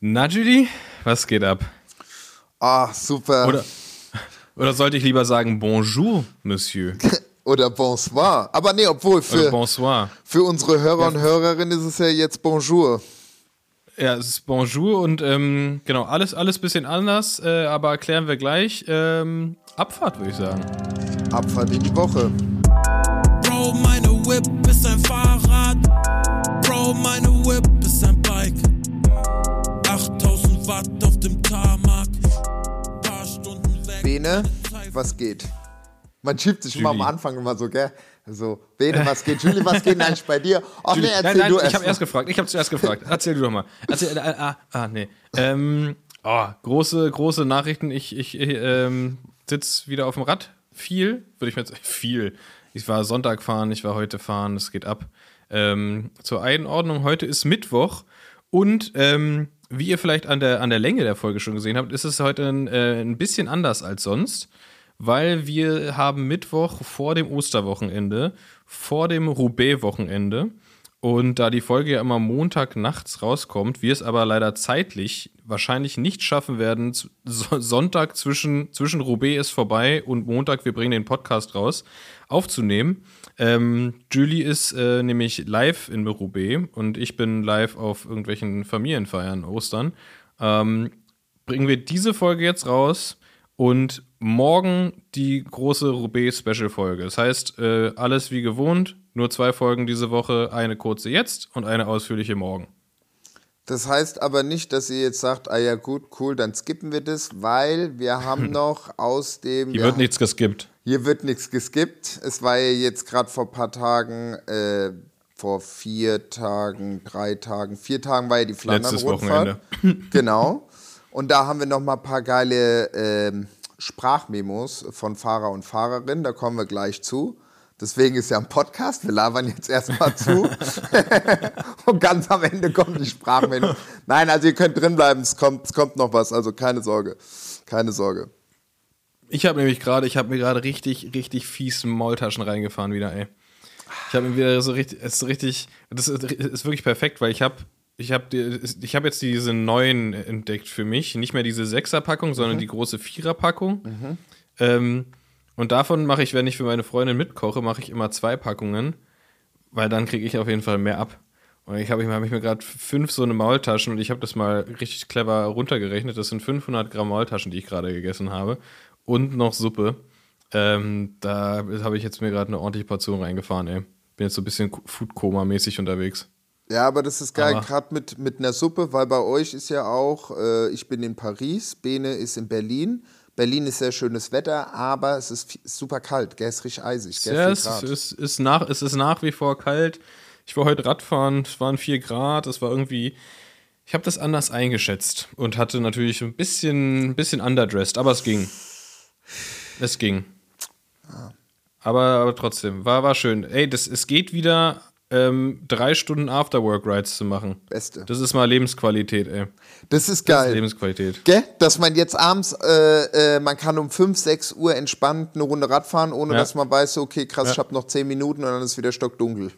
Na, Julie, was geht ab? Ah, super. Oder, oder sollte ich lieber sagen Bonjour, Monsieur? Oder Bonsoir. Aber nee, obwohl für, bonsoir. für unsere Hörer und Hörerinnen ist es ja jetzt Bonjour. Ja, es ist Bonjour und ähm, genau, alles, alles bisschen anders, äh, aber erklären wir gleich. Ähm, Abfahrt, würde ich sagen. Abfahrt in die Woche. Bro, meine Whip ist ein Fahrrad. Bene, was geht? Man schiebt sich immer am Julie. Anfang immer so, gell? So, Bene, was geht? Julie, was geht eigentlich bei dir? Ach nee, Julie, erzähl nein, nein, du ich erst. habe erst gefragt. Ich habe zuerst gefragt. Erzähl du doch mal. Erzähl, äh, ah, ah, nee. Ähm, oh, große, große Nachrichten. Ich, ich ähm, sitze wieder auf dem Rad. Viel, würde ich mir jetzt, viel. Ich war Sonntag fahren, ich war heute fahren, es geht ab. Ähm, zur Einordnung, heute ist Mittwoch und ähm, wie ihr vielleicht an der, an der Länge der Folge schon gesehen habt, ist es heute ein, äh, ein bisschen anders als sonst, weil wir haben Mittwoch vor dem Osterwochenende, vor dem Roubaix-Wochenende und da die Folge ja immer Montag nachts rauskommt, wir es aber leider zeitlich wahrscheinlich nicht schaffen werden, Sonntag zwischen, zwischen Roubaix ist vorbei und Montag, wir bringen den Podcast raus, aufzunehmen. Ähm, Julie ist äh, nämlich live in Roubaix und ich bin live auf irgendwelchen Familienfeiern Ostern. Ähm, bringen wir diese Folge jetzt raus und morgen die große Roubaix-Special-Folge. Das heißt, äh, alles wie gewohnt, nur zwei Folgen diese Woche, eine kurze jetzt und eine ausführliche morgen. Das heißt aber nicht, dass ihr jetzt sagt, ah ja gut, cool, dann skippen wir das, weil wir haben noch aus dem... Hier wir wird nichts geskippt. Hier wird nichts geskippt. Es war ja jetzt gerade vor ein paar Tagen, äh, vor vier Tagen, drei Tagen, vier Tagen war ja die Flandern-Rundfahrt. genau. Und da haben wir noch mal ein paar geile ähm, Sprachmemos von Fahrer und Fahrerinnen. Da kommen wir gleich zu. Deswegen ist ja ein Podcast. Wir labern jetzt erstmal zu. und ganz am Ende kommen die Sprachmemos. Nein, also ihr könnt drin bleiben. Es kommt, es kommt noch was. Also keine Sorge. Keine Sorge. Ich habe nämlich gerade, ich habe mir gerade richtig, richtig fies Maultaschen reingefahren wieder, ey. Ich habe mir wieder so richtig, es ist richtig, das ist, ist wirklich perfekt, weil ich habe, ich habe, ich habe jetzt diese neuen entdeckt für mich, nicht mehr diese Sechserpackung, sondern die große Viererpackung. Ähm, und davon mache ich, wenn ich für meine Freundin mitkoche, mache ich immer zwei Packungen, weil dann kriege ich auf jeden Fall mehr ab. Und ich habe ich, hab ich mir gerade fünf so eine Maultaschen und ich habe das mal richtig clever runtergerechnet. Das sind 500 Gramm Maultaschen, die ich gerade gegessen habe und noch Suppe. Ähm, da habe ich jetzt mir gerade eine ordentliche Portion reingefahren, ey. Bin jetzt so ein bisschen Food-Koma-mäßig unterwegs. Ja, aber das ist geil, gerade mit, mit einer Suppe, weil bei euch ist ja auch, äh, ich bin in Paris, Bene ist in Berlin. Berlin ist sehr schönes Wetter, aber es ist super kalt, gell, es ist richtig eisig, gell, Ja, es ist, ist nach, es ist nach wie vor kalt. Ich war heute Radfahren, es waren 4 Grad, es war irgendwie. Ich habe das anders eingeschätzt und hatte natürlich ein bisschen, ein bisschen underdressed, aber es ging. Es ging. Aber, aber trotzdem, war, war schön. Ey, das, es geht wieder, ähm, drei Stunden Afterwork-Rides zu machen. Beste. Das ist mal Lebensqualität, ey. Das ist Das ist geil. Lebensqualität. Gell? Dass man jetzt abends, äh, äh, man kann um 5, 6 Uhr entspannt eine Runde Rad fahren, ohne Ja. dass man weiß, okay, krass, Ja. ich habe noch 10 Minuten und dann ist wieder stockdunkel.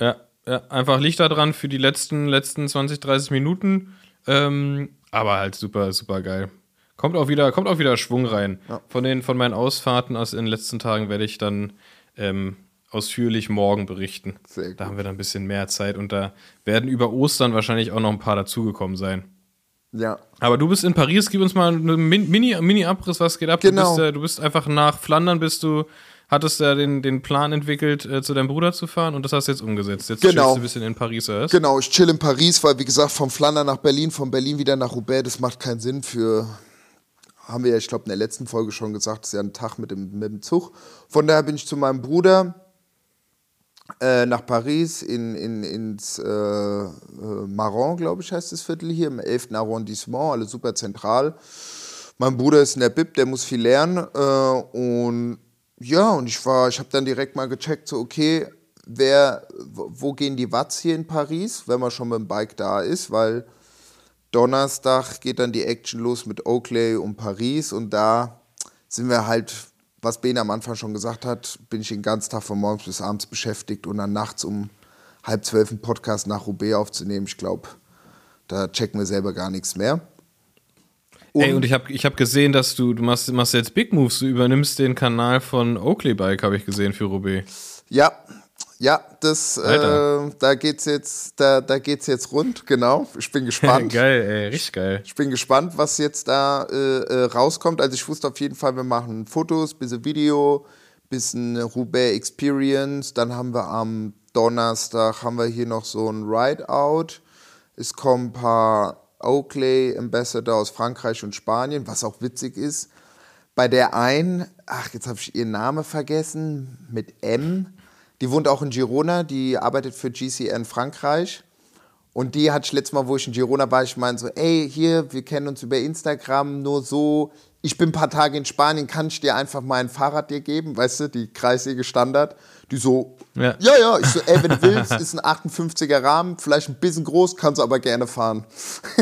Ja, ja, einfach Licht da dran für die letzten, letzten 20, 30 Minuten. Ähm, aber halt super, super geil. Kommt auch wieder, kommt auch wieder Schwung rein. Von, den, von meinen Ausfahrten aus in den letzten Tagen werde ich dann ähm, ausführlich morgen berichten. Sehr gut. Da haben wir dann ein bisschen mehr Zeit und da werden über Ostern wahrscheinlich auch noch ein paar dazugekommen sein. Ja. Aber du bist in Paris, gib uns mal einen Min- Mini- Mini-Abriss, was geht ab? Genau. Du, bist, du bist einfach nach Flandern, bist du, hattest ja den, den Plan entwickelt, äh, zu deinem Bruder zu fahren und das hast du jetzt umgesetzt. Jetzt Genau. chillst du ein bisschen in Paris, was? Genau, ich chill in Paris, weil wie gesagt, vom Flandern nach Berlin, von Berlin wieder nach Roubaix, das macht keinen Sinn für, haben wir ja, ich glaube, in der letzten Folge schon gesagt, das ist ja ein Tag mit dem, mit dem Zug. Von daher bin ich zu meinem Bruder äh, nach Paris, in, in, ins äh, äh, Maron, glaube ich, heißt das Viertel hier, im 11. Arrondissement, alles super zentral. Mein Bruder ist in der Bib, der muss viel lernen. Äh, und ja, und ich war, ich habe dann direkt mal gecheckt, so okay, wer, wo wo gehen die Watts hier in Paris, wenn man schon mit dem Bike da ist, weil Donnerstag geht dann die Action los mit Oakley und Paris und da sind wir halt, was Ben am Anfang schon gesagt hat, bin ich den ganzen Tag von morgens bis abends beschäftigt und dann nachts um halb zwölf einen Podcast nach Roubaix aufzunehmen. Ich glaube, Da checken wir selber gar nichts mehr. Ey, und ich habe ich hab gesehen, dass du, du machst, machst jetzt Big Moves, du übernimmst den Kanal von Oakley Bike, habe ich gesehen, für Roubaix. Ja, ja, das, äh, da geht's jetzt, da, da geht's jetzt rund, genau. Ich bin gespannt. geil, ey, richtig geil. Ich bin gespannt, was jetzt da äh, äh, rauskommt. Also ich wusste auf jeden Fall, wir machen Fotos, bisschen Video, bisschen Roubaix Experience. Dann haben wir am Donnerstag haben wir hier noch so ein Ride-Out. Es kommen ein paar Oakley Ambassador aus Frankreich und Spanien, was auch witzig ist. Bei der einen, ach, jetzt habe ich ihren Namen vergessen, mit M. Die wohnt auch in Girona, die arbeitet für GCN Frankreich. Und die hat ich letztes Mal, wo ich in Girona war, ich meinte so, ey, hier, wir kennen uns über Instagram, nur so, ich bin ein paar Tage in Spanien, kann ich dir einfach mein Fahrrad dir geben, weißt du, die kreisige Standard. Die so, Ja. ja, ja, ich so, ey, wenn du willst, ist ein 58er Rahmen, vielleicht ein bisschen groß, kannst du aber gerne fahren.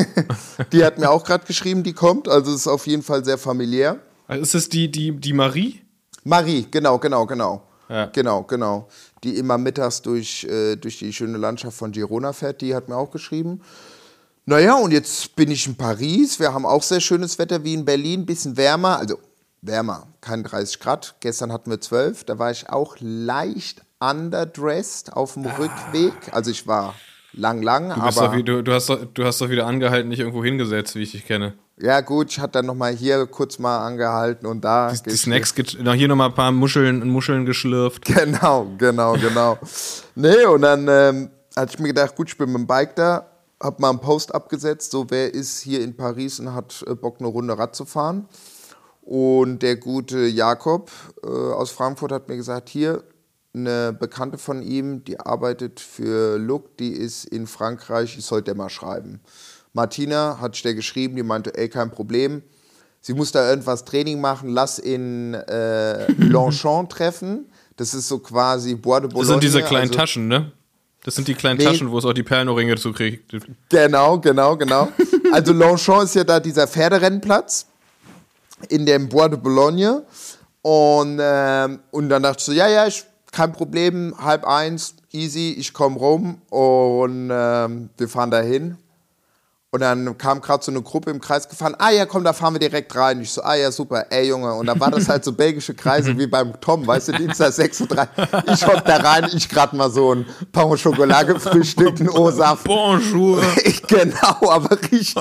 die hat mir auch gerade geschrieben, die kommt, also ist auf jeden Fall sehr familiär. Also ist das die, die, die Marie? Marie, genau, genau, genau. Ja. Genau, genau. Die immer mittags durch, äh, durch die schöne Landschaft von Girona fährt, die hat mir auch geschrieben. Naja, und jetzt bin ich in Paris. Wir haben auch sehr schönes Wetter wie in Berlin, bisschen wärmer, also wärmer, kein 30 Grad. Gestern hatten wir 12, da war ich auch leicht underdressed auf dem Rückweg. Also ich war lang, lang, Du, doch, aber wie, du, du, hast doch, du hast doch wieder angehalten, nicht irgendwo hingesetzt, wie ich dich kenne. Ja gut, ich hatte dann nochmal hier kurz mal angehalten und da. Die, die Snacks, na, hier nochmal ein paar Muscheln, Muscheln geschlürft. Genau, genau, genau. nee, und dann ähm, hatte ich mir gedacht, gut, ich bin mit dem Bike da, hab mal einen Post abgesetzt, so wer ist hier in Paris und hat äh, Bock, eine Runde Rad zu fahren. Und der gute Jakob äh, aus Frankfurt hat mir gesagt, hier, eine Bekannte von ihm, die arbeitet für Look, die ist in Frankreich, ich sollte mal schreiben. Martina hat der geschrieben, die meinte, ey, kein Problem. Sie muss da irgendwas Training machen, lass in äh, Longchamp treffen. Das ist so quasi Bois de Das Boulogne. sind diese kleinen also- Taschen, ne? Das sind die kleinen Nee. Taschen, wo es auch die Perlenohrringe zu kriegt. Genau, genau, genau. Also Longchamp ist ja da dieser Pferderennplatz in dem Bois de Boulogne. Und, ähm, und dann dachte ich so, ja, ja, ich, kein Problem, halb eins, easy, ich komme rum und ähm, wir fahren dahin. Und dann kam gerade so eine Gruppe im Kreis gefahren. Ah ja, komm, da fahren wir direkt rein. Ich so, ah ja, super, ey Junge. Und dann war das halt so belgische Kreise wie beim Tom, weißt du, Dienstag 36. Ich hock da rein, ich gerade mal so ein Pain au Chocolat gefrühstückt, einen O-Saft. Bonjour. genau, aber richtig.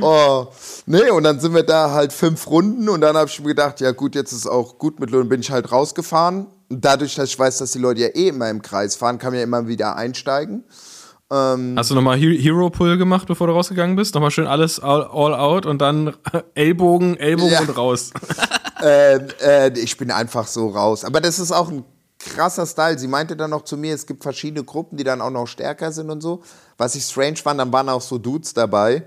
oh, nee, und dann sind wir da halt fünf Runden und dann habe ich mir gedacht, ja gut, jetzt ist auch gut mit Lohn, bin ich halt rausgefahren. Und dadurch, dass ich weiß, dass die Leute ja eh immer im Kreis fahren, kann man ja immer wieder einsteigen. Hast du nochmal Hero Pull gemacht, bevor du rausgegangen bist? Nochmal schön alles all, all out und dann Ellbogen, Ellbogen Ja. und raus. äh, äh, ich bin einfach so raus. Aber das ist auch ein krasser Style. Sie meinte dann noch zu mir, es gibt verschiedene Gruppen, die dann auch noch stärker sind und so. Was ich strange fand, dann waren auch so Dudes dabei,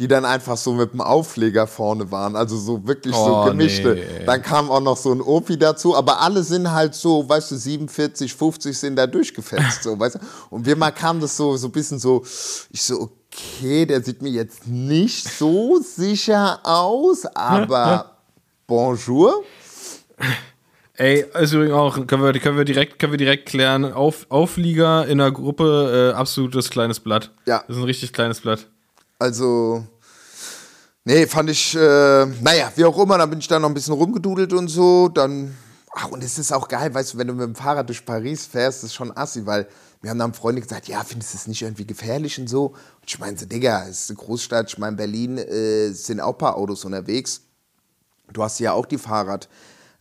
die dann einfach so mit dem Aufleger vorne waren. Also so wirklich Oh, so gemischte. nee. Dann kam auch noch so ein Opi dazu. Aber alle sind halt so, weißt du, 47, 50 sind da durchgefetzt. So, weißt du? Und wir mal kam das so, so ein bisschen so, ich so, okay, der sieht mir jetzt nicht so sicher aus, aber bonjour. Ey, ist übrigens auch, können wir, können wir, direkt, können wir direkt klären, Auf, Auflieger in der Gruppe, äh, absolutes kleines Blatt. Ja. Das ist ein richtig kleines Blatt. Also, nee, fand ich, äh, naja, wie auch immer, dann bin ich da noch ein bisschen rumgedudelt und so. Dann, ach, und es ist auch geil, weißt du, wenn du mit dem Fahrrad durch Paris fährst, ist schon assi, weil mir haben dann Freunde gesagt, ja, findest du es nicht irgendwie gefährlich und so? Und ich meine so, Digga, es ist eine Großstadt, ich meine, Berlin äh, sind auch ein paar Autos unterwegs. Du hast ja auch die Fahrrad,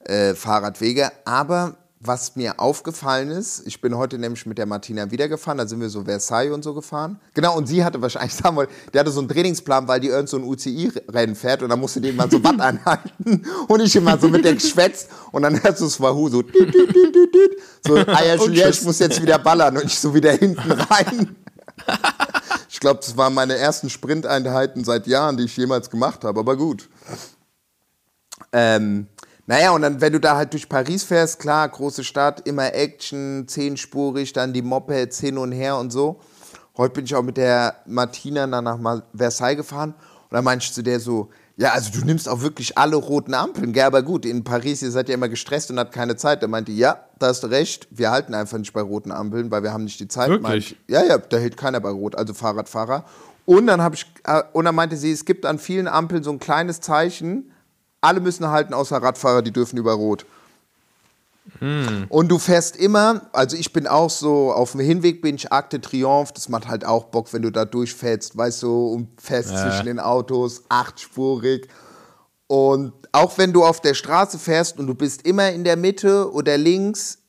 äh, Fahrradwege, aber was mir aufgefallen ist, ich bin heute nämlich mit der Martina wieder gefahren, da sind wir so Versailles und so gefahren. Genau, und sie hatte wahrscheinlich, sagen wir, die hatte so einen Trainingsplan, weil die irgend so ein UCI-Rennen fährt und dann musste die immer so Watt anhalten und ich immer so mit der geschwätzt und dann hörst du es Wahoo so, düt, düt, düt, düt, düt. so, ah ja, Julia, ich muss jetzt wieder ballern und ich so wieder hinten rein. Ich glaube, das waren meine ersten Sprinteinheiten seit Jahren, die ich jemals gemacht habe, aber gut. Ähm, naja, und dann, wenn du da halt durch Paris fährst, klar, große Stadt, immer Action, zehnspurig, dann die Mopeds hin und her und so. Heute bin ich auch mit der Martina dann nach Versailles gefahren und dann meinte ich zu der so, Ja, also du nimmst auch wirklich alle roten Ampeln. Ja, aber gut, in Paris, ihr seid ja immer gestresst und habt keine Zeit. Da meinte ich, ja, da hast du recht, wir halten einfach nicht bei roten Ampeln, weil wir haben nicht die Zeit. Wirklich? Ich, ja, ja, da hält keiner bei Rot, also Fahrradfahrer. Und dann, hab ich, äh, und dann meinte sie, es gibt an vielen Ampeln so ein kleines Zeichen, alle müssen halten, außer Radfahrer, die dürfen über Rot. Und du fährst immer, also ich bin auch so, auf dem Hinweg bin ich Arc de Triomphe, das macht halt auch Bock, wenn du da durchfährst, weißt du, und fährst zwischen den Autos, achtspurig. Und auch wenn du auf der Straße fährst und du bist immer in der Mitte oder links,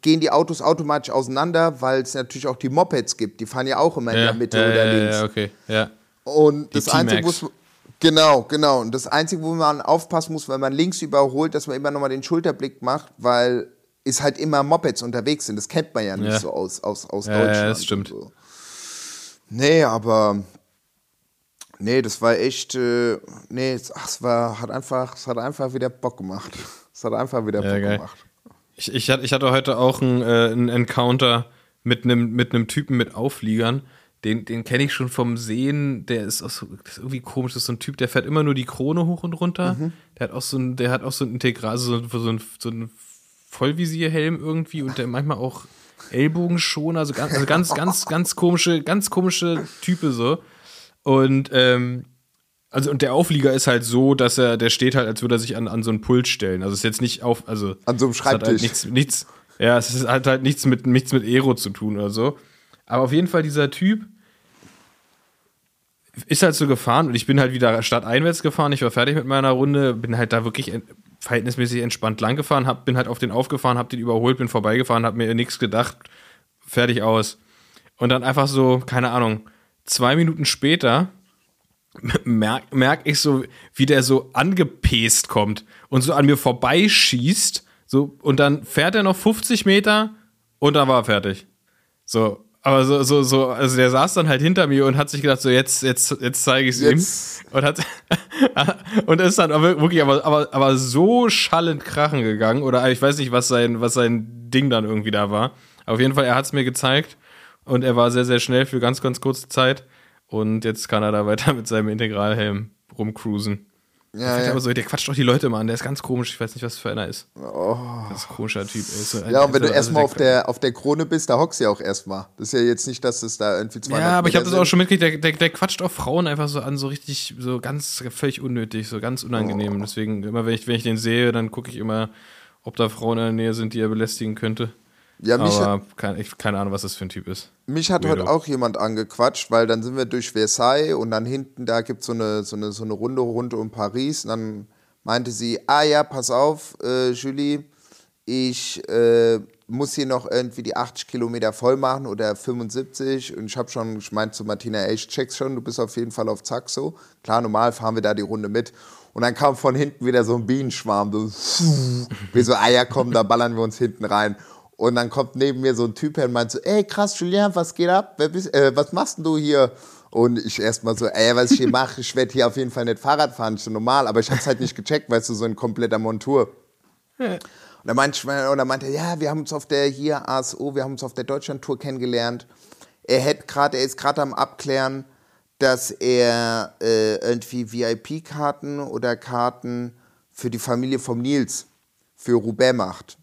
gehen die Autos automatisch auseinander, weil es natürlich auch die Mopeds gibt, die fahren ja auch immer in der Mitte ja, oder ja, links. Ja, okay, ja. Und Die das Einzige, wo Genau, genau. Und das Einzige, wo man aufpassen muss, wenn man links überholt, dass man immer nochmal den Schulterblick macht, weil es halt immer Mopeds unterwegs sind. Das kennt man ja nicht Ja. so aus, aus, aus Ja, ja, Deutschland. das stimmt. So. Nee, aber. Nee, das war echt. Äh, nee, es, ach, es, war, hat einfach, es hat einfach wieder Bock gemacht. Es hat einfach wieder Ja, Bock geil. gemacht. Ich, ich, hatte, ich hatte heute auch einen, äh, Encounter mit einem mit einem Typen mit Aufliegern. Den, den kenne ich schon vom Sehen. Der ist auch so, das ist irgendwie komisch. Das ist so ein Typ, der fährt immer nur die Krone hoch und runter. Mhm. Der hat auch so ein, der hat auch so ein Integral, so, so ein, so ein Vollvisierhelm irgendwie und der manchmal auch Ellbogenschoner, also ganz, also ganz, ganz, ganz komische, ganz komische Type so. Und ähm, also und der Auflieger ist halt so, dass er, der steht halt, als würde er sich an, an so einen Pult stellen. Also es ist jetzt nicht auf, also An so einem hat halt Schreibtisch. nichts, nichts, ja, es ist halt halt nichts mit nichts mit Aero zu tun oder so. Aber auf jeden Fall dieser Typ ist halt so gefahren und ich bin halt wieder stadteinwärts gefahren. Ich war fertig mit meiner Runde, bin halt da wirklich verhältnismäßig entspannt lang gefahren, bin halt auf den aufgefahren, hab den überholt, bin vorbeigefahren, hab mir nichts gedacht, fertig aus. Und dann einfach so, keine Ahnung, zwei Minuten später merk, merk ich so, wie der so angepest kommt und so an mir vorbeischießt. So, und dann fährt er noch 50 Meter und dann war er fertig. So, aber so, so, so, also der saß dann halt hinter mir und hat sich gedacht, so jetzt, jetzt, jetzt zeige ich es ihm. Und hat und ist dann wirklich aber, aber, aber so schallend krachen gegangen. Oder ich weiß nicht, was sein, was sein Ding dann irgendwie da war. Auf jeden Fall, er hat es mir gezeigt und er war sehr, sehr schnell für ganz, ganz kurze Zeit. Und jetzt kann er da weiter mit seinem Integralhelm rumcruisen. Ja, Ja. Aber so, der quatscht doch die Leute mal an, der ist ganz komisch, ich weiß nicht, was für einer ist. Ganz komischer Typ. so ein- Oh. ja, und wenn du also erstmal auf der- auf der Krone bist, da hockst du ja auch erstmal. Das ist ja jetzt nicht, dass es da irgendwie 200 Ja, aber ich habe das auch schon mitgekriegt, der, der, der quatscht auch Frauen einfach so an, so richtig, so ganz völlig unnötig, so ganz unangenehm. Oh. Deswegen, immer wenn ich, wenn ich den sehe, dann gucke ich immer, ob da Frauen in der Nähe sind, die er belästigen könnte. Ja, mich, Aber kein, ich, keine Ahnung, was das für ein Typ ist. Mich hat Weirdo. heute auch jemand angequatscht, weil dann sind wir durch Versailles und dann hinten, da gibt so eine, so, eine, so eine Runde rund um Paris. Und dann meinte sie, ah ja, pass auf, äh, Julie, ich äh, muss hier noch irgendwie die 80 Kilometer voll machen oder 75. Und ich habe schon, ich meinte zu Martina, ey, ich check's schon, du bist auf jeden Fall auf Zack so. Klar, normal fahren wir da die Runde mit. Und dann kam von hinten wieder so ein Bienenschwarm. So, wir so, ah ja, komm, da ballern wir uns hinten rein. Und dann kommt neben mir so ein Typ her und meint so, ey krass, Julien, was geht ab? Bist, äh, was machst denn du hier? Und ich erstmal so, ey, was ich hier mache, ich werde hier auf jeden Fall nicht Fahrrad fahren, so normal, aber ich hab's halt nicht gecheckt, weißt du, so in kompletter Montur. Und dann ich, und dann meinte er, ja, wir haben uns auf der hier ASO, wir haben uns auf der Deutschlandtour kennengelernt. Er hätte gerade, er ist gerade am Abklären, dass er äh, irgendwie VIP-Karten oder Karten für die Familie vom Nils für Roubaix macht.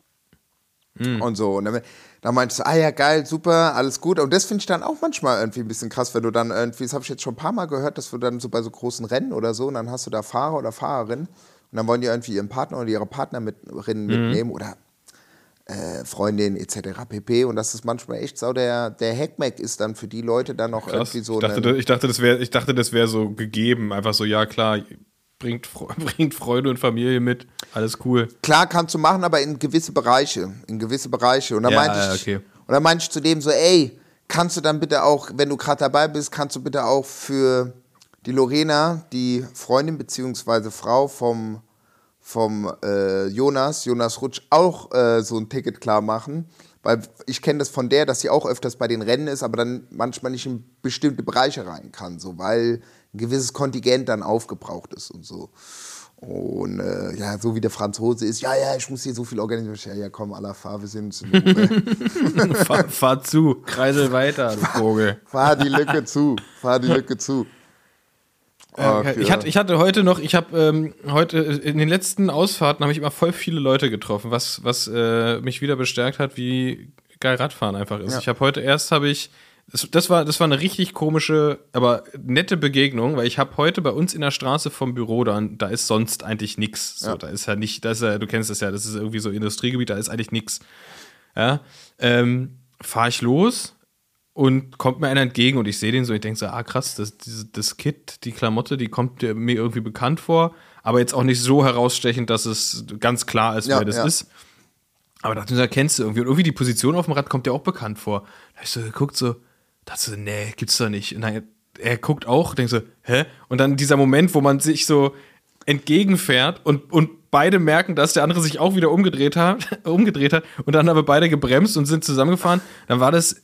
Und so. Und dann, dann meinte ich, ah ja, geil, super, alles gut. Und das finde ich dann auch manchmal irgendwie ein bisschen krass, wenn du dann irgendwie, das habe ich jetzt schon ein paar Mal gehört, dass du dann so bei so großen Rennen oder so, und dann hast du da Fahrer oder Fahrerin und dann wollen die irgendwie ihren Partner oder ihre Partnerin mitnehmen oder äh, Freundin etc. pp. Und das ist manchmal echt so, der, der Hackmack ist dann für die Leute dann noch Krass. irgendwie so ich, dachte, ich dachte, das wäre ich dachte, das wäre so gegeben. Einfach so, ja klar, bringt, bringt Freunde und Familie mit. Alles cool. Klar, kannst du machen, aber in gewisse Bereiche. In gewisse Bereiche. Und dann Ja, meinte ich, okay. und meinte ich zu dem so, ey, kannst du dann bitte auch, wenn du gerade dabei bist, kannst du bitte auch für die Lorena, die Freundin beziehungsweise Frau vom, vom äh, Jonas, Jonas Rutsch, auch äh, so ein Ticket klar machen. Weil ich kenne das von der, dass sie auch öfters bei den Rennen ist, aber dann manchmal nicht in bestimmte Bereiche rein kann, so weil gewisses Kontingent dann aufgebraucht ist und so. Und äh, ja, so wie der Franzose ist, ja, ja, ich muss hier so viel organisieren. Ja, ja, komm, aller fahr, wir sind in Ruhe. fahr, fahr zu, kreisel weiter, du Vogel. fahr die Lücke zu, fahr die Lücke zu. Ach, ich, hatte, ich hatte heute noch, ich habe ähm, heute in den letzten Ausfahrten habe ich immer voll viele Leute getroffen, was, was äh, mich wieder bestärkt hat, wie geil Radfahren einfach ist. Ja. Ich habe heute erst habe ich, das, das war das war eine richtig komische, aber nette Begegnung, weil ich habe heute bei uns in der Straße vom Büro da, da ist sonst eigentlich nix. So, Ja. da ist ja nicht, das ist ja, du kennst das ja, das ist irgendwie so Industriegebiet, da ist eigentlich nix. Ja, ähm, fahre ich los und kommt mir einer entgegen und ich sehe den so, ich denke so, ah krass, das, diese, das Kit, die Klamotte, die kommt mir irgendwie bekannt vor, aber jetzt auch nicht so herausstechend, dass es ganz klar ist, Ja, wer das ja. ist. Aber dachte mir, da kennst du irgendwie. Und irgendwie die Position auf dem Rad kommt dir auch bekannt vor. Da hab ich so geguckt, so, dachte so, nee, gibt's doch nicht. Und dann, er guckt auch, denkt so, hä? Und dann dieser Moment, wo man sich so entgegenfährt und, und beide merken, dass der andere sich auch wieder umgedreht hat, umgedreht hat und dann haben wir beide gebremst und sind zusammengefahren. Dann war das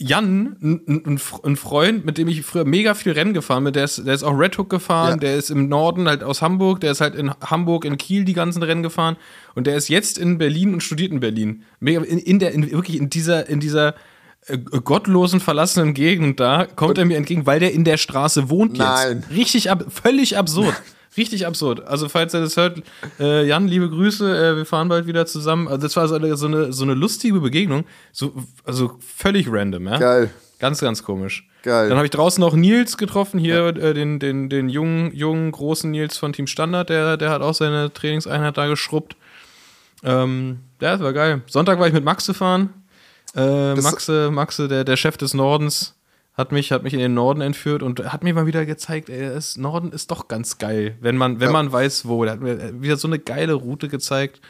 Jan, ein, ein, ein Freund, mit dem ich früher mega viel Rennen gefahren bin, der ist, der ist auch Red Hook gefahren, Ja. der ist im Norden halt aus Hamburg, der ist halt in Hamburg, in Kiel die ganzen Rennen gefahren und der ist jetzt in Berlin und studiert in Berlin. Mega, in, in der, in, wirklich in dieser, in dieser gottlosen, verlassenen Gegend da, kommt er mir entgegen, weil der in der Straße wohnt Nein. jetzt. Richtig, ab, völlig absurd. Richtig absurd. Also, falls ihr das hört, äh, Jan, liebe Grüße, äh, wir fahren bald wieder zusammen. Also, das war so eine, so eine, so eine lustige Begegnung. So, also, völlig random, ja. Geil. Ganz, ganz komisch. Geil. Dann habe ich draußen noch Nils getroffen, hier äh, den, den, den jungen, jungen, großen Nils von Team Standard, der, der hat auch seine Trainingseinheit da geschrubbt. Ähm, ja, das war geil. Sonntag war ich mit Max gefahren. Äh, Maxe, Maxe, der, der Chef des Nordens, hat mich, hat mich in den Norden entführt und hat mir mal wieder gezeigt, ey, das Norden ist doch ganz geil, wenn man, wenn Ja. man weiß, wo. Der hat mir wieder so eine geile Route gezeigt.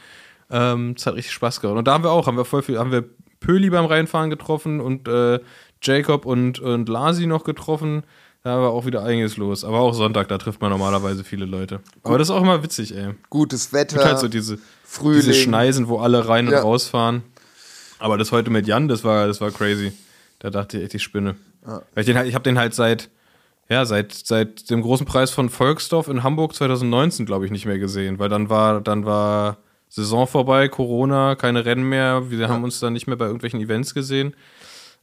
Ähm, es hat richtig Spaß gemacht. Und da haben wir auch, haben wir voll viel, haben wir Pöli beim Reinfahren getroffen und äh, Jacob und, und Lasi noch getroffen. Da war auch wieder einiges los. Aber auch Sonntag, da trifft man normalerweise viele Leute. Aber das ist auch immer witzig, ey. Gutes Wetter. Gibt halt so diese, Frühling. diese Schneisen, wo alle rein und Ja. rausfahren. Aber das heute mit Jan, das war, das war crazy. Da dachte ich echt, ich spinne. Weil ich den halt, ich habe den halt seit, ja, seit, seit dem großen Preis von Volksdorf in Hamburg 2019, glaube ich, nicht mehr gesehen. Weil dann war, dann war Saison vorbei, Corona, keine Rennen mehr. Wir haben uns dann nicht mehr bei irgendwelchen Events gesehen.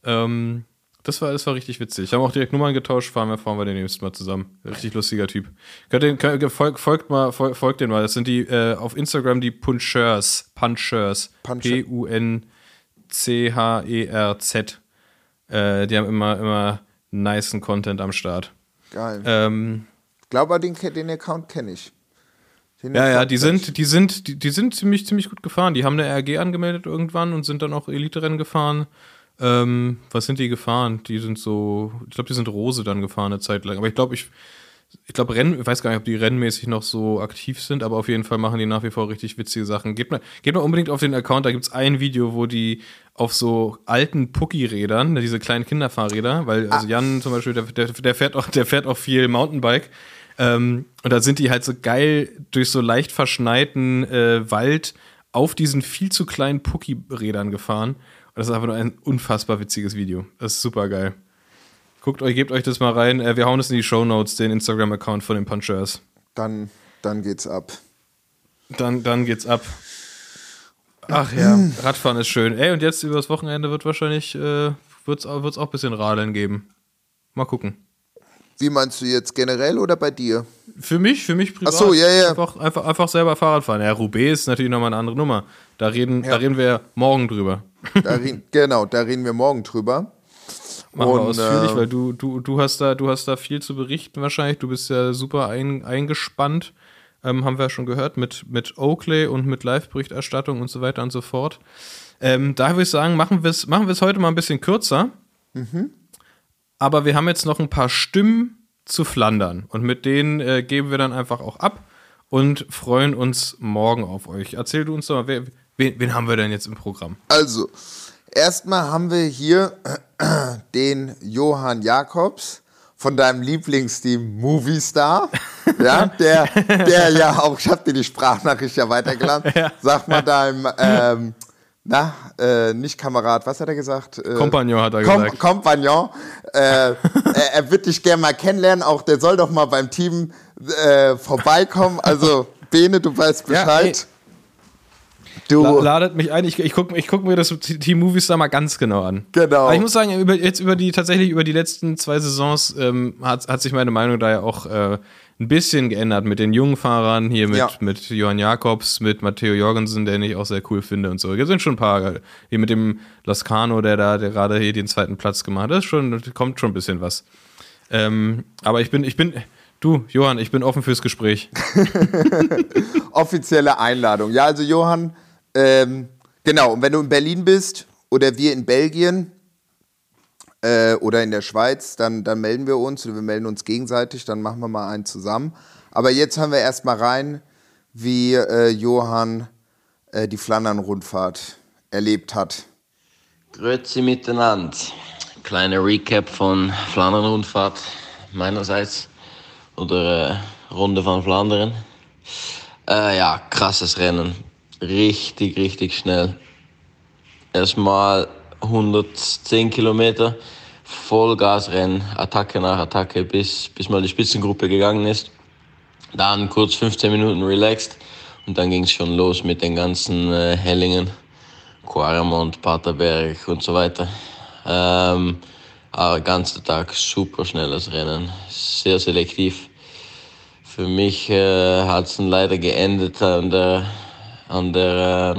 Ähm, das war, das war richtig witzig. Haben auch direkt Nummern getauscht, fahren wir, fahren wir den nächsten Mal zusammen. Richtig lustiger Typ. Könnt den, könnt, folgt, folgt mal, folgt, folgt den mal. Das sind die äh, auf Instagram die Punchers. Punchers. Puncher. P-U-N-C-H-E-R-Z. Äh, die haben immer, immer nicen Content am Start. Geil. Ähm, Ich glaube, den, den Account kenne ich. Den ja, ja, die ich. sind, die sind, die, die sind ziemlich, ziemlich gut gefahren. Die haben eine RG angemeldet irgendwann und sind dann auch Elite-Rennen gefahren. Ähm, was sind die gefahren? Die sind so, ich glaube, die sind Rose dann gefahren eine Zeit lang. Aber ich glaube, ich, ich glaube, Rennen, ich weiß gar nicht, ob die rennmäßig noch so aktiv sind, aber auf jeden Fall machen die nach wie vor richtig witzige Sachen. Geht mal, geht mal unbedingt auf den Account, da gibt es ein Video, wo die auf so alten Pucki-Rädern, ne, diese kleinen Kinderfahrräder, weil also Jan zum Beispiel, der, der, der, fährt auch, der fährt auch viel Mountainbike. Ähm, und da sind die halt so geil durch so leicht verschneiten äh, Wald auf diesen viel zu kleinen Pucki-Rädern gefahren. Und das ist einfach nur ein unfassbar witziges Video. Das ist super geil. Guckt euch, gebt euch das mal rein. Äh, wir hauen es in die Show Notes, den Instagram-Account von den Punchers. Dann, dann geht's ab. Dann, dann geht's ab. Ach ja, Radfahren ist schön. Ey, und jetzt übers Wochenende wird wahrscheinlich, äh, wird's, auch- wird's auch ein bisschen Radeln geben. Mal gucken. Wie meinst du jetzt generell oder bei dir? Für mich, für mich privat. Ach so, ja, ja. Einfach, einfach, einfach selber Fahrrad fahren. Ja, Roubaix ist natürlich nochmal eine andere Nummer. Da reden, da Ja. reden wir morgen drüber. Da reden, genau, da reden wir morgen drüber. Machen wir Und, ausführlich, äh, weil du, du, du, hast da, du hast da viel zu berichten wahrscheinlich. Du bist ja super ein, eingespannt. Ähm, haben wir ja schon gehört, mit, mit Oakley und mit Live-Berichterstattung und so weiter und so fort. Ähm, da würde ich sagen, machen wir es machen wir's heute mal ein bisschen kürzer. Aber wir haben jetzt noch ein paar Stimmen zu flandern. Und mit denen äh, geben wir dann einfach auch ab und freuen uns morgen auf euch. Erzähl du uns doch mal, wer, wen, wen haben wir denn jetzt im Programm? Also, erstmal haben wir hier den Johann Jakobs von deinem Lieblingsteam Movistar. Ja, der, der ja auch, ich habe dir die Sprachnachricht ja weitergeladen. Sag mal deinem, ähm, na, äh, nicht Kamerad, was hat er gesagt? Äh, Kompagnon hat er Kom gesagt. Kompagnon. Äh, er, er wird dich gerne mal kennenlernen, auch der soll doch mal beim Team äh, vorbeikommen. Also, Bene, du weißt Ja, Bescheid. Du. La ladet mich ein. Ich, ich gucke ich guck mir das Team Movies da mal ganz genau an. Genau. Aber ich muss sagen, über, jetzt über die tatsächlich über die letzten zwei Saisons ähm, hat, hat sich meine Meinung da ja auch äh, ein bisschen geändert mit den jungen Fahrern hier mit, Ja. mit Johann Jakobs, mit Matteo Jorgensen, den ich auch sehr cool finde und so. Hier sind schon ein paar, hier mit dem Lascano, der da, der gerade hier den zweiten Platz gemacht hat. Das ist schon, kommt schon ein bisschen was. Ähm, aber ich bin, ich bin, du, Johann, ich bin offen fürs Gespräch. offizielle Einladung. Ja, also Johann, ähm, genau, und wenn du in Berlin bist oder wir in Belgien äh, oder in der Schweiz, dann, dann melden wir uns oder wir melden uns gegenseitig, dann machen wir mal einen zusammen. Aber jetzt hören wir erstmal rein, wie äh, Johann äh, die Flandern-Rundfahrt erlebt hat. Grüezi miteinander. Kleiner Recap von Flandern-Rundfahrt meinerseits oder äh, Runde von Flandern. Äh, ja, krasses Rennen. Richtig, richtig schnell. Erstmal 110 Kilometer, Vollgasrennen, Attacke nach Attacke, bis, bis mal die Spitzengruppe gegangen ist. Dann kurz 15 Minuten relaxed und dann ging es schon los mit den ganzen äh, Hellingen. Quaremont, Paterberg und so weiter. Ähm, aber ganzen Tag super schnelles Rennen, sehr selektiv. Für mich äh, hat es leider geendet an der, an der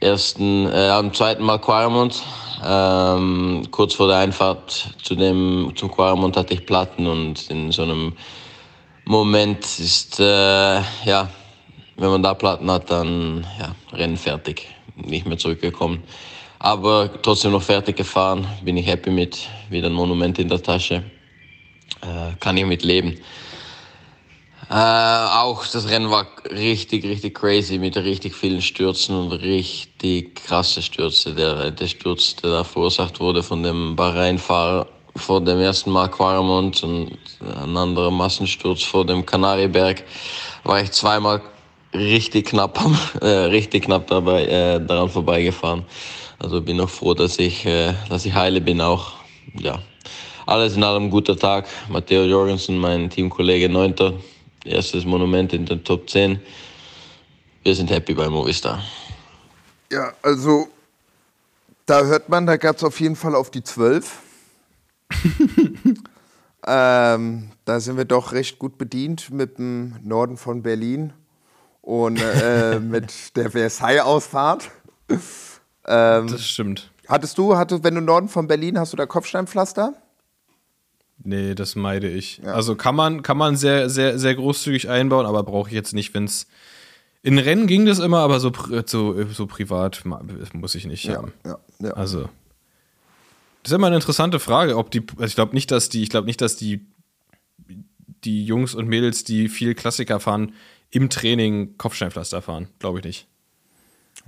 äh, ersten, äh, am zweiten Mal Quaremont. Ähm, kurz vor der Einfahrt zu dem, zum Quaremont hatte ich Platten und in so einem Moment ist, äh, ja, wenn man da Platten hat, dann ja, Rennen fertig, nicht mehr zurückgekommen. Aber trotzdem noch fertig gefahren, bin ich happy mit, wieder ein Monument in der Tasche, äh, kann ich mit leben. Äh, auch das Rennen war richtig, richtig crazy mit richtig vielen Stürzen und richtig krasse Stürze. Der, der Sturz, der da verursacht wurde von dem Bahrain-Fahrer vor dem ersten Mal Quaremont und ein anderer Massensturz vor dem Kanarieberg, war ich zweimal richtig knapp, äh, richtig knapp dabei, äh, daran vorbeigefahren. Also bin auch froh, dass ich, äh, dass ich heile bin auch. Ja, alles in allem guter Tag. Matteo Jorgensen, mein Teamkollege, neunter, erstes Monument in den Top 10. Wir sind happy bei Movistar. Ja, also da hört man, da gab es auf jeden Fall auf die 12. ähm, da sind wir doch recht gut bedient mit dem Norden von Berlin und äh, mit der Versailles-Ausfahrt. Ähm, Das stimmt. hattest du, hattest, wenn du Norden von Berlin, hast du da Kopfsteinpflaster? Nee, das meide ich. Also kann man, kann man sehr, sehr, sehr großzügig einbauen, aber brauche ich jetzt nicht, wenn es. In Rennen ging das immer, aber so, pri- so, so privat muss ich nicht haben. ja, ja. Also. Das ist immer eine interessante Frage, ob die. Also ich glaube nicht, dass die, ich glaube nicht, dass die, die Jungs und Mädels, die viel Klassiker fahren, im Training Kopfsteinpflaster fahren. Glaube ich nicht.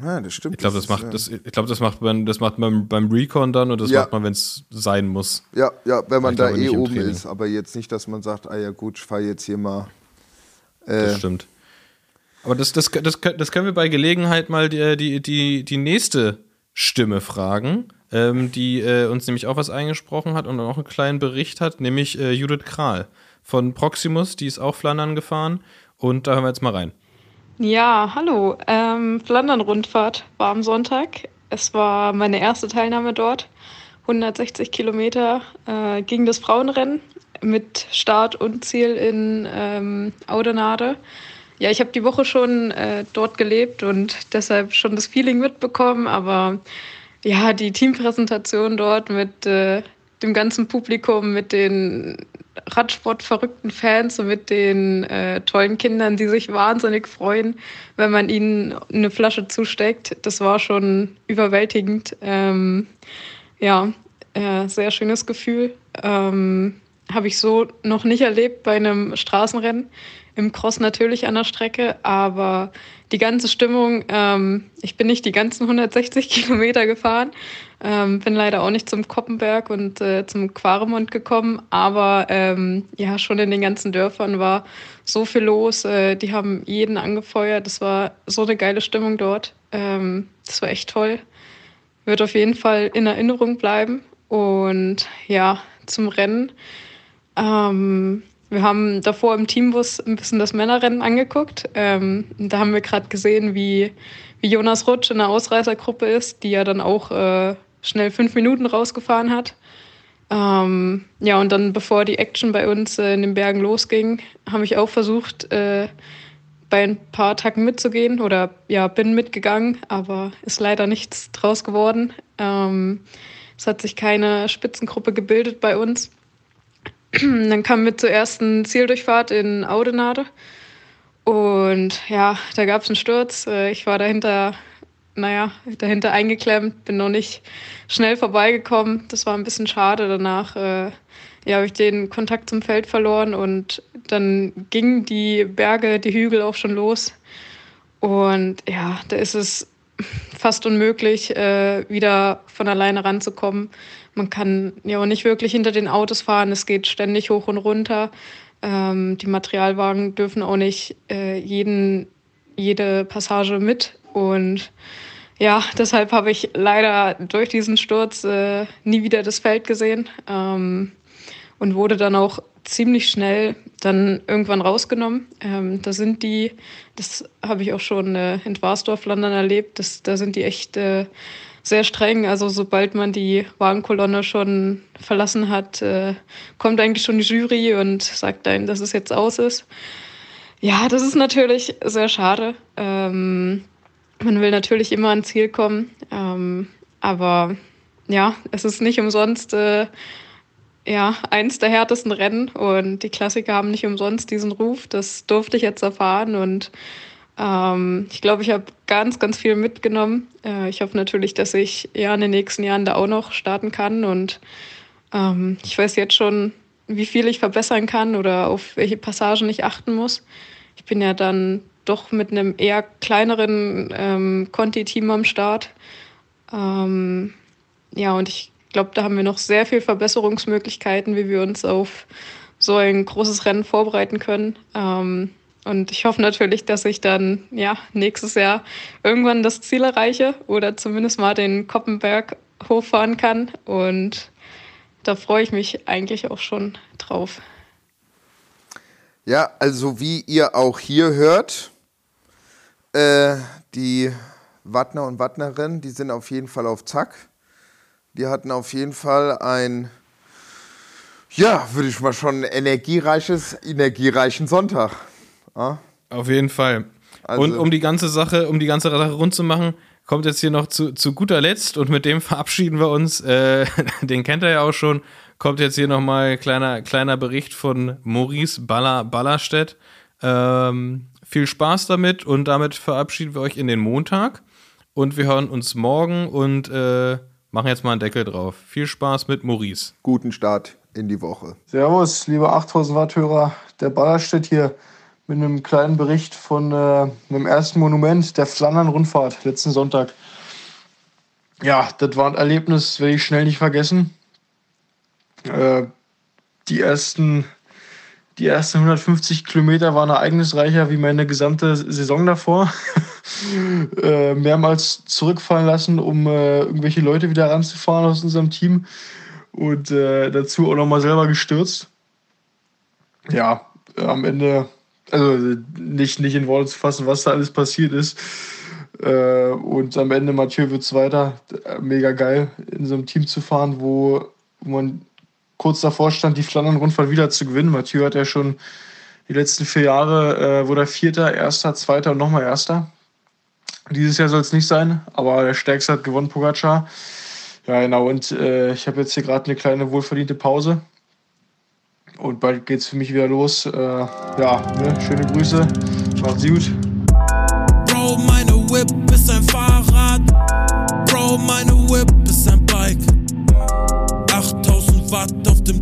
Ja, das stimmt. Ich glaube, das, ist, macht, äh, das, ich glaube, das macht man, das macht man beim Recon dann und das Ja. macht man, wenn es sein muss. Ja, ja, wenn man Ich da eh oben ist, aber jetzt nicht, dass man sagt, ah ja gut, ich fahre jetzt hier mal. Das Äh, stimmt. Aber das, das, das, das können wir bei Gelegenheit mal die, die, die, die nächste Stimme fragen, ähm, die äh, uns nämlich auch was eingesprochen hat und auch einen kleinen Bericht hat, nämlich äh, Judith Kral von Proximus, die ist auch Flandern gefahren und da hören wir jetzt mal rein. Ja, hallo. Ähm, Flandern-Rundfahrt war am Sonntag. Es war meine erste Teilnahme dort. 160 Kilometer äh, ging das Frauenrennen mit Start und Ziel in ähm, Oudenaarde. Ja, ich habe die Woche schon äh, dort gelebt und deshalb schon das Feeling mitbekommen, aber ja, die Teampräsentation dort mit äh, dem ganzen Publikum, mit den Radsportverrückten Fans und mit den äh, tollen Kindern, die sich wahnsinnig freuen, wenn man ihnen eine Flasche zusteckt. Das war schon überwältigend. Ähm, ja, äh, sehr schönes Gefühl. Ähm, Habe ich so noch nicht erlebt bei einem Straßenrennen. Im Cross natürlich an der Strecke, aber die ganze Stimmung, ähm, ich bin nicht die ganzen 160 Kilometer gefahren, ähm, bin leider auch nicht zum Koppenberg und äh, zum Quaremont gekommen, aber ähm, ja, schon in den ganzen Dörfern war so viel los. Äh, die haben jeden angefeuert. Das war so eine geile Stimmung dort. Ähm, das war echt toll. Wird auf jeden Fall in Erinnerung bleiben. Und ja, zum Rennen. Ähm, wir haben davor im Teambus ein bisschen das Männerrennen angeguckt. Ähm, da haben wir gerade gesehen, wie, wie Jonas Rutsch in der Ausreißergruppe ist, die ja dann auch äh, schnell fünf Minuten rausgefahren hat. Ähm, ja, und dann, bevor die Action bei uns äh, in den Bergen losging, habe ich auch versucht, äh, bei ein paar Tagen mitzugehen oder ja, bin mitgegangen, aber ist leider nichts draus geworden. Ähm, es hat sich keine Spitzengruppe gebildet bei uns. Dann kamen wir zur ersten Zieldurchfahrt in Audenade. Und ja, da gab es einen Sturz. Äh, ich war dahinter, naja, dahinter eingeklemmt, bin noch nicht schnell vorbeigekommen. Das war ein bisschen schade. Danach äh, ja, habe ich den Kontakt zum Feld verloren und dann gingen die Berge, die Hügel auch schon los. Und ja, da ist es fast unmöglich, äh, wieder von alleine ranzukommen. Man kann ja auch nicht wirklich hinter den Autos fahren. Es geht ständig hoch und runter. Ähm, die Materialwagen dürfen auch nicht äh, jeden, jede Passage mit. Und ja, deshalb habe ich leider durch diesen Sturz äh, nie wieder das Feld gesehen ähm, und wurde dann auch ziemlich schnell dann irgendwann rausgenommen. Ähm, da sind die, das habe ich auch schon äh, in Warsdorf, London erlebt, das, da sind die echt äh, sehr streng. Also sobald man die Wagenkolonne schon verlassen hat, äh, kommt eigentlich schon die Jury und sagt einem, dass es jetzt aus ist. Ja, das ist natürlich sehr schade. Ähm, man will natürlich immer ans Ziel kommen, ähm, aber ja, es ist nicht umsonst äh, ja, eins der härtesten Rennen und die Klassiker haben nicht umsonst diesen Ruf. Das durfte ich jetzt erfahren und ähm, ich glaube, ich habe ganz, ganz viel mitgenommen. Äh, ich hoffe natürlich, dass ich ja in den nächsten Jahren da auch noch starten kann und ähm, ich weiß jetzt schon, wie viel ich verbessern kann oder auf welche Passagen ich achten muss. Ich bin ja dann doch mit einem eher kleineren ähm, Conti-Team am Start. Ähm, ja, und ich glaube, da haben wir noch sehr viel Verbesserungsmöglichkeiten, wie wir uns auf so ein großes Rennen vorbereiten können. Ähm, und ich hoffe natürlich, dass ich dann ja nächstes Jahr irgendwann das Ziel erreiche oder zumindest mal den Koppenberg hochfahren kann. Und da freue ich mich eigentlich auch schon drauf. Ja, also wie ihr auch hier hört, äh, die Wattner und Wattnerinnen, die sind auf jeden Fall auf Zack. Die hatten auf jeden Fall ein, ja, würde ich mal schon, energiereiches, energiereichen Sonntag. Ja? Auf jeden Fall. Also und um die ganze Sache, um die ganze Sache rund zu machen, kommt jetzt hier noch zu, zu guter Letzt und mit dem verabschieden wir uns. Äh, den kennt er ja auch schon. Kommt jetzt hier nochmal kleiner kleiner Bericht von Maurice Baller, Ballerstedt. Ähm, viel Spaß damit und damit verabschieden wir euch in den Montag. Und wir hören uns morgen und äh, machen jetzt mal einen Deckel drauf. Viel Spaß mit Maurice. Guten Start in die Woche. Servus, liebe 8000 Watt-Hörer. Der Ballerstedt hier mit einem kleinen Bericht von äh, einem ersten Monument der Flandern-Rundfahrt letzten Sonntag. Ja, das war ein Erlebnis, das werde ich schnell nicht vergessen. Äh, die ersten die ersten 150 Kilometer waren ereignisreicher wie meine gesamte Saison davor. äh, mehrmals zurückfallen lassen, um äh, irgendwelche Leute wieder ranzufahren aus unserem Team. Und äh, dazu auch nochmal selber gestürzt. Ja, am Ende, also nicht, nicht in Worte zu fassen, was da alles passiert ist. Äh, und am Ende Mathieu wird Zweiter. Mega geil, in so einem Team zu fahren, wo, wo man kurz davor stand, die Flandern-Rundfahrt wieder zu gewinnen. Mathieu hat ja schon die letzten vier Jahre, äh, wurde er Vierter, Erster, Zweiter und nochmal Erster. Dieses Jahr soll es nicht sein, aber der Stärkste hat gewonnen, Pogacar. Ja, genau. Und äh, ich habe jetzt hier gerade eine kleine wohlverdiente Pause. Und bald geht es für mich wieder los. Äh, ja, ne? schöne Grüße. Macht's gut. Bro, meine Whip ist ein Fahrrad. Bro, meine Whip ist ein Bike. 8000 Watt auf dem.